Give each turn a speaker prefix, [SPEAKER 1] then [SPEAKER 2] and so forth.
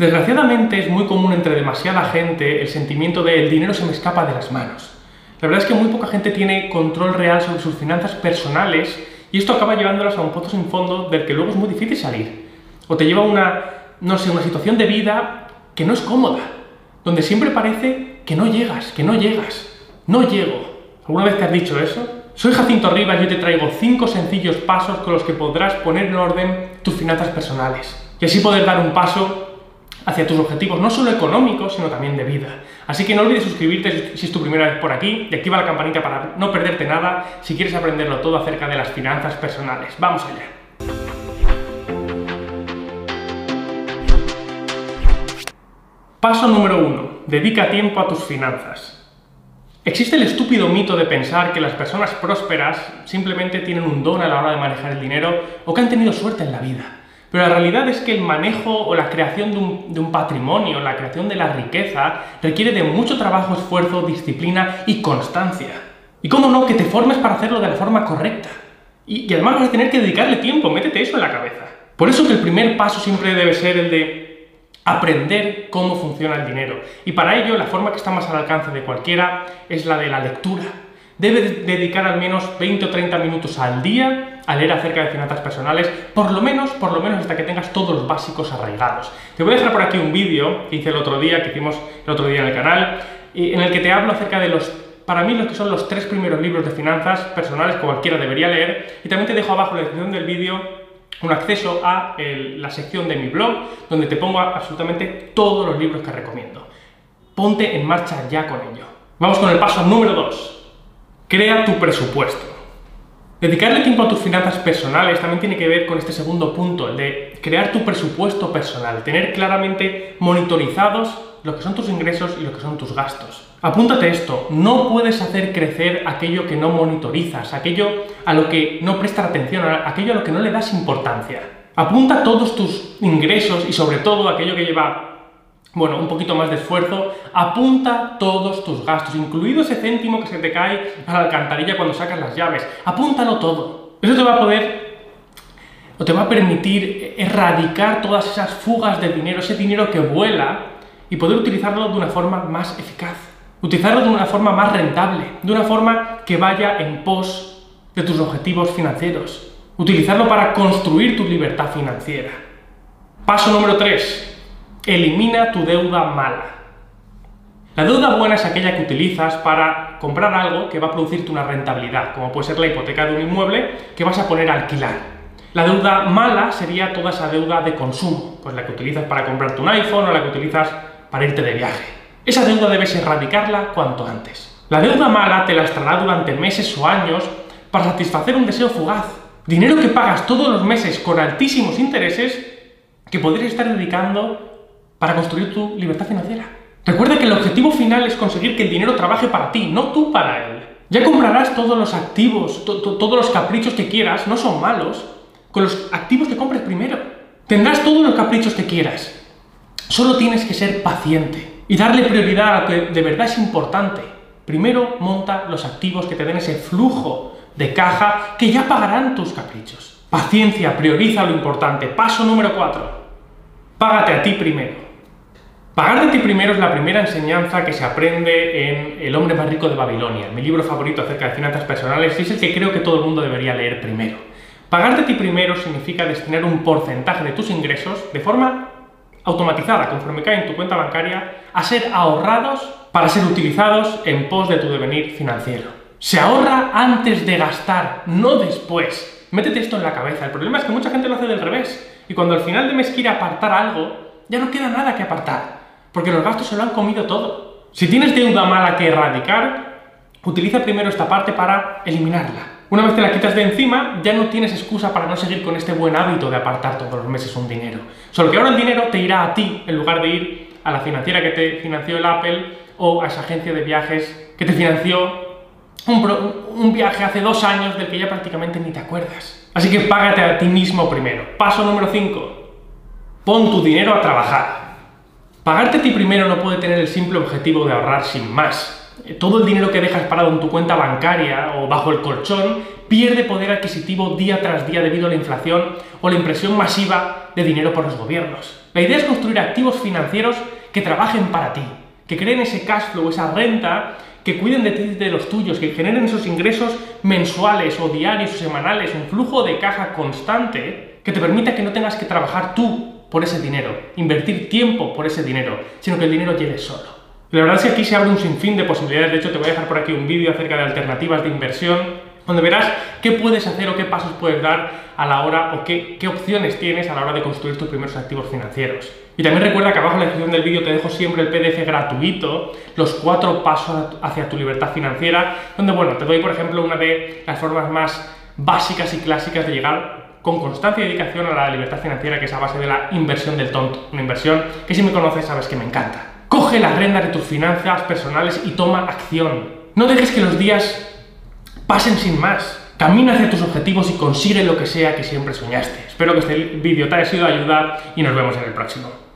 [SPEAKER 1] Desgraciadamente es muy común entre demasiada gente el sentimiento de el dinero se me escapa de las manos. La verdad es que muy poca gente tiene control real sobre sus finanzas personales y esto acaba llevándolas a un pozo sin fondo del que luego es muy difícil salir. O te lleva a una, no sé, una situación de vida que no es cómoda, donde siempre parece que no llegas, que no llegas, no llego. ¿Alguna vez te has dicho eso? Soy Jacinto Rivas y yo te traigo 5 sencillos pasos con los que podrás poner en orden tus finanzas personales y así poder dar un paso hacia tus objetivos, no solo económicos, sino también de vida. Así que no olvides suscribirte si es tu primera vez por aquí y activa la campanita para no perderte nada si quieres aprenderlo todo acerca de las finanzas personales. ¡Vamos allá! Paso número 1. Dedica tiempo a tus finanzas. Existe el estúpido mito de pensar que las personas prósperas simplemente tienen un don a la hora de manejar el dinero o que han tenido suerte en la vida. Pero la realidad es que el manejo o la creación de un, patrimonio, la creación de la riqueza, requiere de mucho trabajo, esfuerzo, disciplina y constancia. Y cómo no, que te formes para hacerlo de la forma correcta. Y, y además vas a tener que dedicarle tiempo, métete eso en la cabeza. Por eso que el primer paso siempre debe ser el de aprender cómo funciona el dinero. Y para ello la forma que está más al alcance de cualquiera es la de la lectura debe dedicar al menos 20 o 30 minutos al día a leer acerca de finanzas personales, por lo menos, por lo menos hasta que tengas todos los básicos arraigados. Te voy a dejar por aquí un vídeo que hice el otro día, que hicimos el otro día en el canal, en el que te hablo acerca de los, para mí, los que son los tres primeros libros de finanzas personales que cualquiera debería leer, y también te dejo abajo en la descripción del vídeo un acceso a la sección de mi blog, donde te pongo absolutamente todos los libros que recomiendo. Ponte en marcha ya con ello. Vamos con el paso número 2. Crea tu presupuesto. Dedicarle tiempo a tus finanzas personales también tiene que ver con este segundo punto, el de crear tu presupuesto personal, tener claramente monitorizados lo que son tus ingresos y lo que son tus gastos. Apúntate esto, no puedes hacer crecer aquello que no monitorizas, aquello a lo que no prestas atención, aquello a lo que no le das importancia. Apunta todos tus ingresos y sobre todo aquello que lleva bueno, un poquito más de esfuerzo, apunta todos tus gastos, incluido ese céntimo que se te cae a la alcantarilla cuando sacas las llaves. Apúntalo todo. Eso te va a poder o te va a permitir erradicar todas esas fugas de dinero, ese dinero que vuela y poder utilizarlo de una forma más eficaz. Utilizarlo de una forma más rentable, de una forma que vaya en pos de tus objetivos financieros. Utilizarlo para construir tu libertad financiera. Paso número 3 Elimina tu deuda mala. La deuda buena es aquella que utilizas para comprar algo que va a producirte una rentabilidad, como puede ser la hipoteca de un inmueble que vas a poner a alquilar. La deuda mala sería toda esa deuda de consumo, pues la que utilizas para comprarte un iPhone o la que utilizas para irte de viaje. Esa deuda debes erradicarla cuanto antes. La deuda mala te la lastrará durante meses o años para satisfacer un deseo fugaz. Dinero que pagas todos los meses con altísimos intereses que podrías estar dedicando para construir tu libertad financiera. Recuerda que el objetivo final es conseguir que el dinero trabaje para ti, no tú para él. Ya comprarás todos los activos, todos los caprichos que quieras, no son malos, con los activos que compres primero. Tendrás todos los caprichos que quieras. Solo tienes que ser paciente y darle prioridad a lo que de verdad es importante. Primero monta los activos que te den ese flujo de caja que ya pagarán tus caprichos. Paciencia, prioriza lo importante. Paso número 4. Págate a ti primero. Pagar de ti primero es la primera enseñanza que se aprende en El hombre más rico de Babilonia, mi libro favorito acerca de finanzas personales, y es el que creo que todo el mundo debería leer primero. Pagar de ti primero significa destinar un porcentaje de tus ingresos de forma automatizada, conforme cae en tu cuenta bancaria, a ser ahorrados para ser utilizados en pos de tu devenir financiero. Se ahorra antes de gastar, no después. Métete esto en la cabeza. El problema es que mucha gente lo hace del revés. Y cuando al final de mes quiere apartar algo, ya no queda nada que apartar porque los gastos se lo han comido todo. Si tienes deuda mala que erradicar, utiliza primero esta parte para eliminarla. Una vez te la quitas de encima, ya no tienes excusa para no seguir con este buen hábito de apartar todos los meses un dinero. Solo que ahora el dinero te irá a ti en lugar de ir a la financiera que te financió el Apple o a esa agencia de viajes que te financió un, viaje hace dos años del que ya prácticamente ni te acuerdas. Así que págate a ti mismo primero. Paso número 5. Pon tu dinero a trabajar. Pagarte a ti primero no puede tener el simple objetivo de ahorrar sin más. Eh, todo el dinero que dejas parado en tu cuenta bancaria o bajo el colchón pierde poder adquisitivo día tras día debido a la inflación o la impresión masiva de dinero por los gobiernos. La idea es construir activos financieros que trabajen para ti, que creen ese cash flow, esa renta, que cuiden de ti y de los tuyos, que generen esos ingresos mensuales o diarios o semanales, un flujo de caja constante que te permita que no tengas que trabajar tú por ese dinero, invertir tiempo por ese dinero, sino que el dinero llegue solo. La verdad es que aquí se abre un sinfín de posibilidades, de hecho te voy a dejar por aquí un vídeo acerca de alternativas de inversión donde verás qué puedes hacer o qué pasos puedes dar a la hora o qué, qué, opciones tienes a la hora de construir tus primeros activos financieros. Y también recuerda que abajo en la descripción del vídeo te dejo siempre el PDF gratuito, los cuatro pasos hacia tu libertad financiera, donde bueno, te doy por ejemplo una de las formas más básicas y clásicas de llegar con constancia y dedicación a la libertad financiera, que es a base de la inversión del tonto. Una inversión que si me conoces sabes que me encanta. Coge las riendas de tus finanzas personales y toma acción. No dejes que los días pasen sin más. Camina hacia tus objetivos y consigue lo que sea que siempre soñaste. Espero que este vídeo te haya sido de ayuda y nos vemos en el próximo.